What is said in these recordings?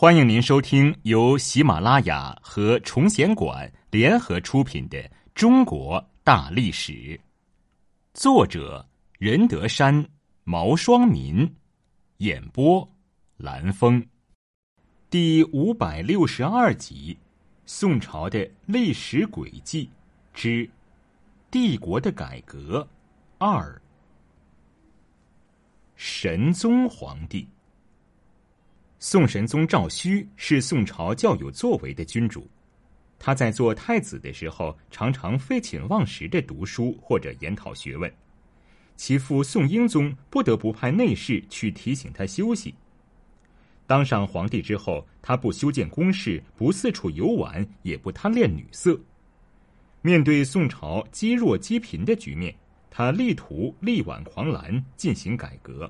欢迎您收听由喜马拉雅和崇贤馆联合出品的《中国大历史》，作者任德山、毛双民，演播蓝峰，第五百六十二集：宋朝的历史轨迹之帝国的改革二，神宗皇帝。宋神宗赵顼是宋朝较有作为的君主，他在做太子的时候，常常废寝忘食的读书或者研讨学问。其父宋英宗不得不派内侍去提醒他休息。当上皇帝之后，他不修建宫室，不四处游玩，也不贪恋女色。面对宋朝积弱积贫的局面，他力图力挽狂澜，进行改革。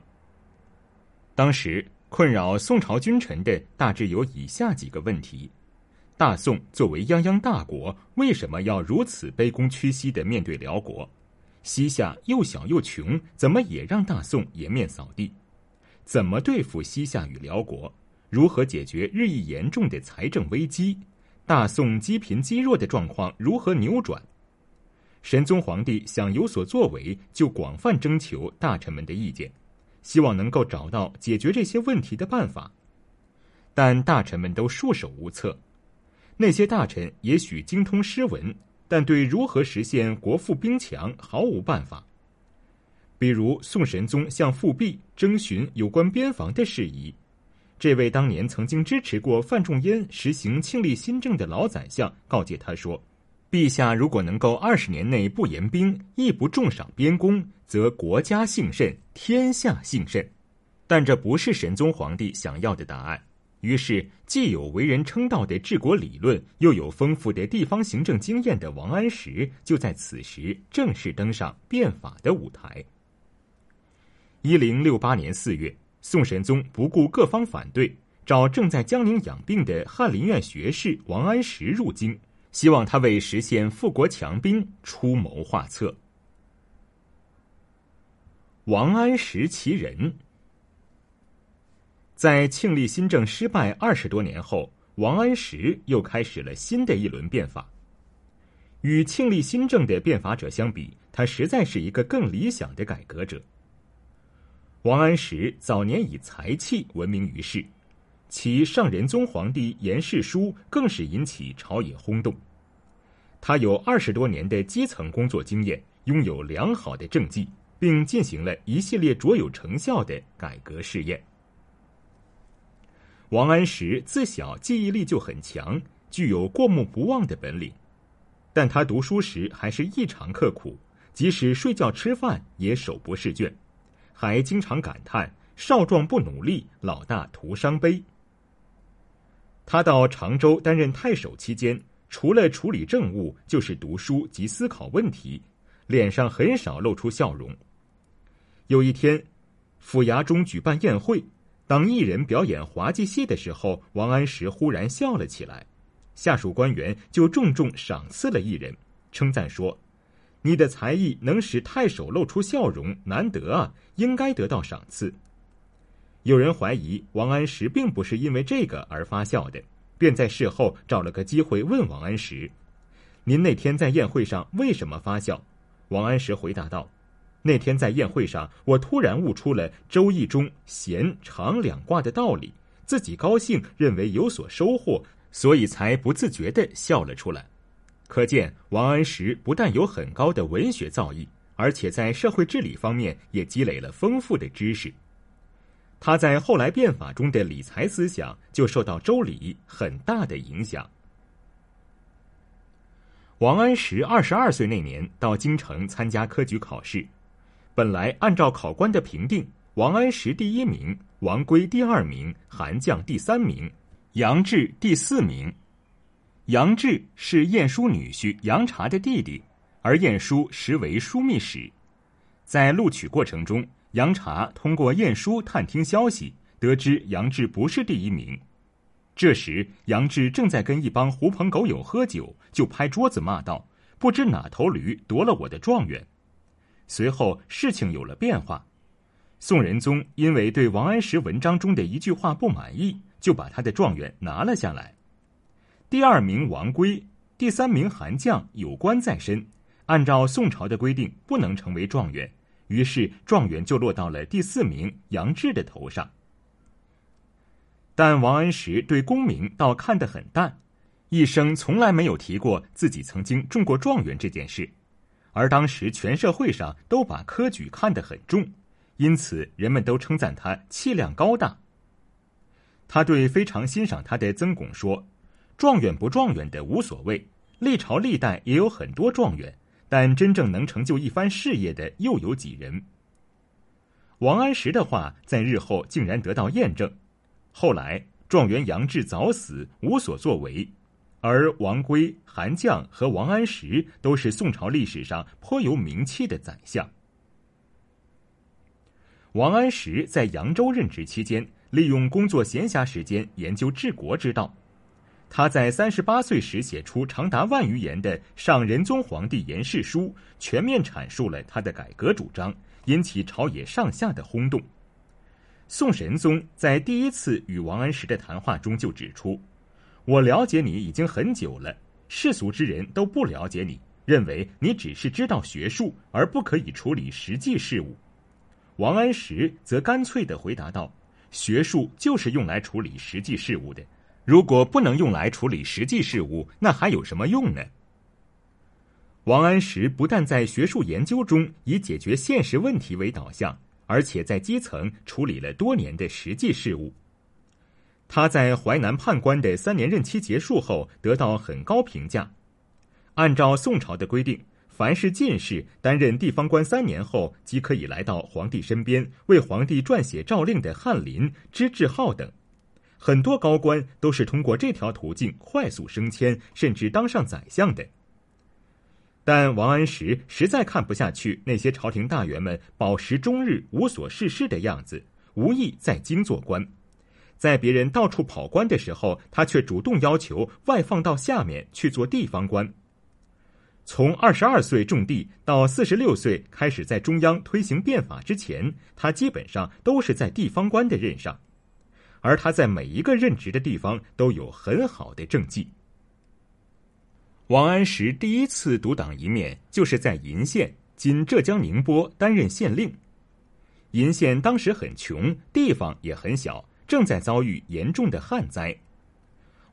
当时。困扰宋朝君臣的大致有以下几个问题：大宋作为泱泱大国，为什么要如此卑躬屈膝的面对辽国？西夏又小又穷，怎么也让大宋颜面扫地？怎么对付西夏与辽国？如何解决日益严重的财政危机？大宋积贫积弱的状况如何扭转？神宗皇帝想有所作为，就广泛征求大臣们的意见。希望能够找到解决这些问题的办法，但大臣们都束手无策。那些大臣也许精通诗文，但对如何实现国富兵强毫无办法。比如宋神宗向富弼征询有关边防的事宜，这位当年曾经支持过范仲淹实行庆历新政的老宰相告诫他说。陛下如果能够二十年内不严兵，亦不重赏边功，则国家幸甚，天下幸甚。但这不是神宗皇帝想要的答案。于是，既有为人称道的治国理论，又有丰富的地方行政经验的王安石，就在此时正式登上变法的舞台。一零六八年四月，宋神宗不顾各方反对，找正在江宁养病的翰林院学士王安石入京。希望他为实现富国强兵出谋划策。王安石其人，在庆历新政失败二十多年后，王安石又开始了新的一轮变法。与庆历新政的变法者相比，他实在是一个更理想的改革者。王安石早年以才气闻名于世。其上仁宗皇帝严世书更是引起朝野轰动。他有二十多年的基层工作经验，拥有良好的政绩，并进行了一系列卓有成效的改革试验。王安石自小记忆力就很强，具有过目不忘的本领，但他读书时还是异常刻苦，即使睡觉吃饭也手不释卷，还经常感叹“少壮不努力，老大徒伤悲”。他到常州担任太守期间，除了处理政务，就是读书及思考问题，脸上很少露出笑容。有一天，府衙中举办宴会，当艺人表演滑稽戏的时候，王安石忽然笑了起来，下属官员就重重赏赐了艺人，称赞说：“你的才艺能使太守露出笑容，难得啊，应该得到赏赐。”有人怀疑王安石并不是因为这个而发笑的，便在事后找了个机会问王安石：“您那天在宴会上为什么发笑？”王安石回答道：“那天在宴会上，我突然悟出了《周易》中咸长两卦的道理，自己高兴，认为有所收获，所以才不自觉的笑了出来。”可见王安石不但有很高的文学造诣，而且在社会治理方面也积累了丰富的知识。他在后来变法中的理财思想就受到周礼很大的影响。王安石二十二岁那年到京城参加科举考试，本来按照考官的评定，王安石第一名，王圭第二名，韩绛第三名，杨志第四名。杨志是晏殊女婿杨察的弟弟，而晏殊实为枢密使，在录取过程中。杨察通过晏殊探听消息，得知杨志不是第一名。这时，杨志正在跟一帮狐朋狗友喝酒，就拍桌子骂道：“不知哪头驴夺了我的状元！”随后，事情有了变化。宋仁宗因为对王安石文章中的一句话不满意，就把他的状元拿了下来。第二名王圭，第三名韩绛有官在身，按照宋朝的规定不能成为状元，于是状元就落到了第四名杨志的头上。但王安石对功名倒看得很淡，一生从来没有提过自己曾经中过状元这件事，而当时全社会上都把科举看得很重，因此人们都称赞他气量高大。他对非常欣赏他的曾巩说。状元不状元的无所谓，历朝历代也有很多状元，但真正能成就一番事业的又有几人？王安石的话在日后竟然得到验证。后来状元杨志早死，无所作为，而王圭、韩绛和王安石都是宋朝历史上颇有名气的宰相。王安石在扬州任职期间，利用工作闲暇时间研究治国之道。他在三十八岁时写出长达万余言的《上仁宗皇帝言事书》，全面阐述了他的改革主张，引起朝野上下的轰动。宋神宗在第一次与王安石的谈话中就指出：“我了解你已经很久了，世俗之人都不了解你，认为你只是知道学术，而不可以处理实际事务。”王安石则干脆地回答道：“学术就是用来处理实际事务的。”如果不能用来处理实际事务，那还有什么用呢？王安石不但在学术研究中以解决现实问题为导向，而且在基层处理了多年的实际事务。他在淮南判官的三年任期结束后，得到很高评价。按照宋朝的规定，凡是进士担任地方官三年后，即可以来到皇帝身边，为皇帝撰写诏令的翰林、知制号等。很多高官都是通过这条途径快速升迁，甚至当上宰相的。但王安石实在看不下去那些朝廷大员们饱食终日、无所事事的样子，无意在京做官。在别人到处跑官的时候，他却主动要求外放到下面去做地方官。从二十二岁种地到四十六岁开始在中央推行变法之前，他基本上都是在地方官的任上。而他在每一个任职的地方都有很好的政绩。王安石第一次独当一面，就是在鄞县（今浙江宁波）担任县令。鄞县当时很穷，地方也很小，正在遭遇严重的旱灾。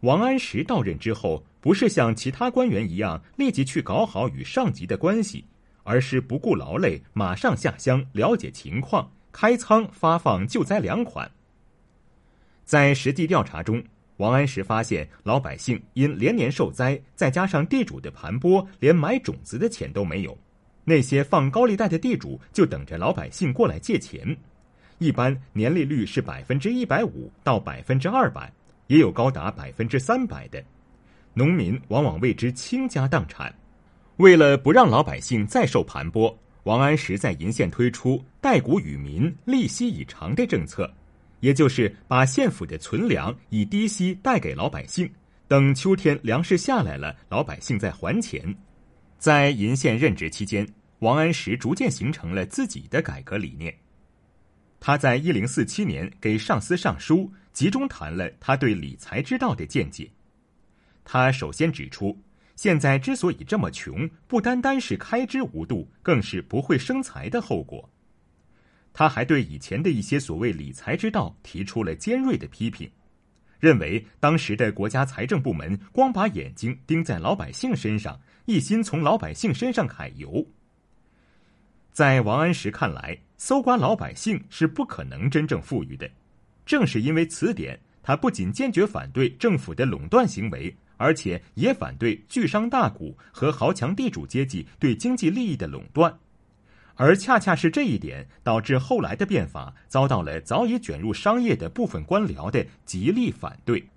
王安石到任之后，不是像其他官员一样立即去搞好与上级的关系，而是不顾劳累，马上下乡了解情况，开仓发放救灾粮款。在实地调查中，王安石发现老百姓因连年受灾，再加上地主的盘剥，连买种子的钱都没有。那些放高利贷的地主就等着老百姓过来借钱，一般年利率是百分之一百五到百分之二百，也有高达百分之三百的。农民往往为之倾家荡产。为了不让老百姓再受盘剥，王安石在鄞县推出“贷谷与民，利息已偿”的政策。也就是把县府的存粮以低息贷给老百姓，等秋天粮食下来了，老百姓再还钱。在鄞县任职期间，王安石逐渐形成了自己的改革理念。他在一零四七年给上司上书，集中谈了他对理财之道的见解。他首先指出，现在之所以这么穷，不单单是开支无度，更是不会生财的后果。他还对以前的一些所谓理财之道提出了尖锐的批评，认为当时的国家财政部门光把眼睛盯在老百姓身上，一心从老百姓身上揩油。在王安石看来，搜刮老百姓是不可能真正富裕的。正是因为此点，他不仅坚决反对政府的垄断行为，而且也反对巨商大贾和豪强地主阶级对经济利益的垄断。而恰恰是这一点，导致后来的变法遭到了早已卷入商业的部分官僚的极力反对。